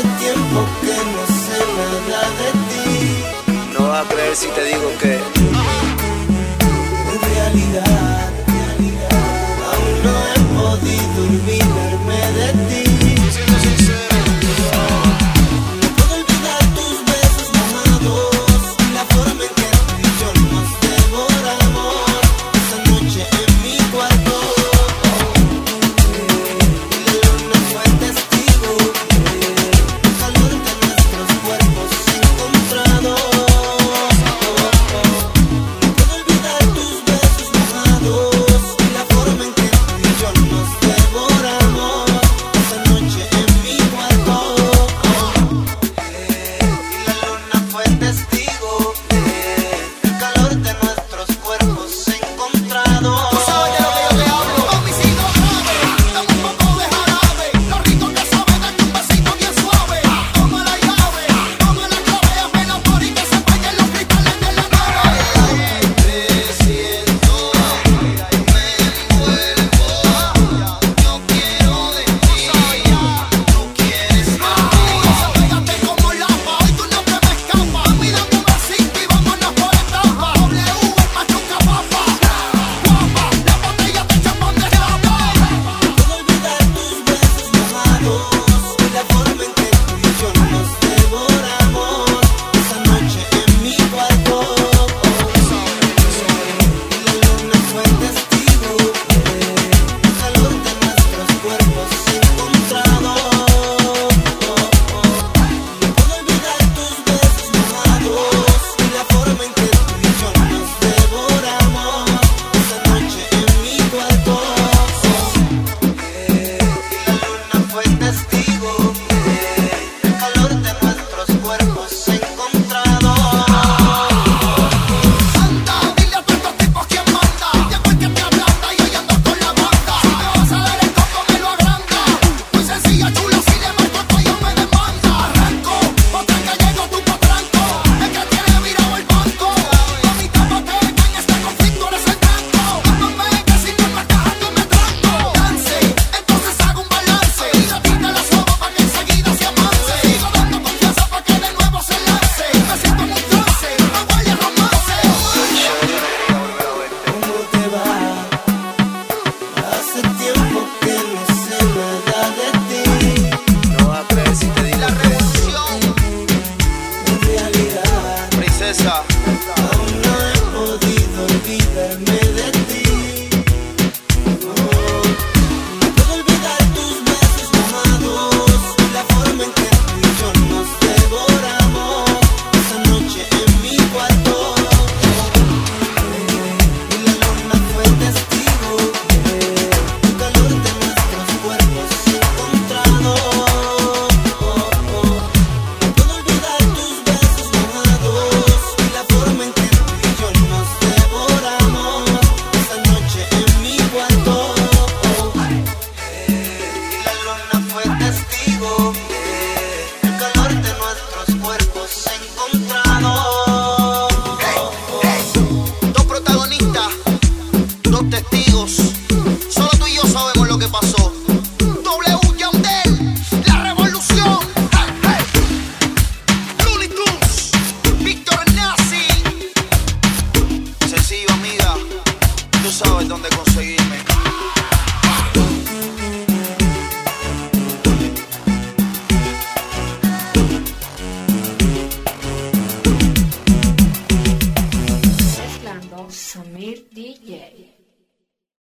hace tiempo que no sé nada de ti. No vas a creer si te digo que. sabes dónde conseguirme.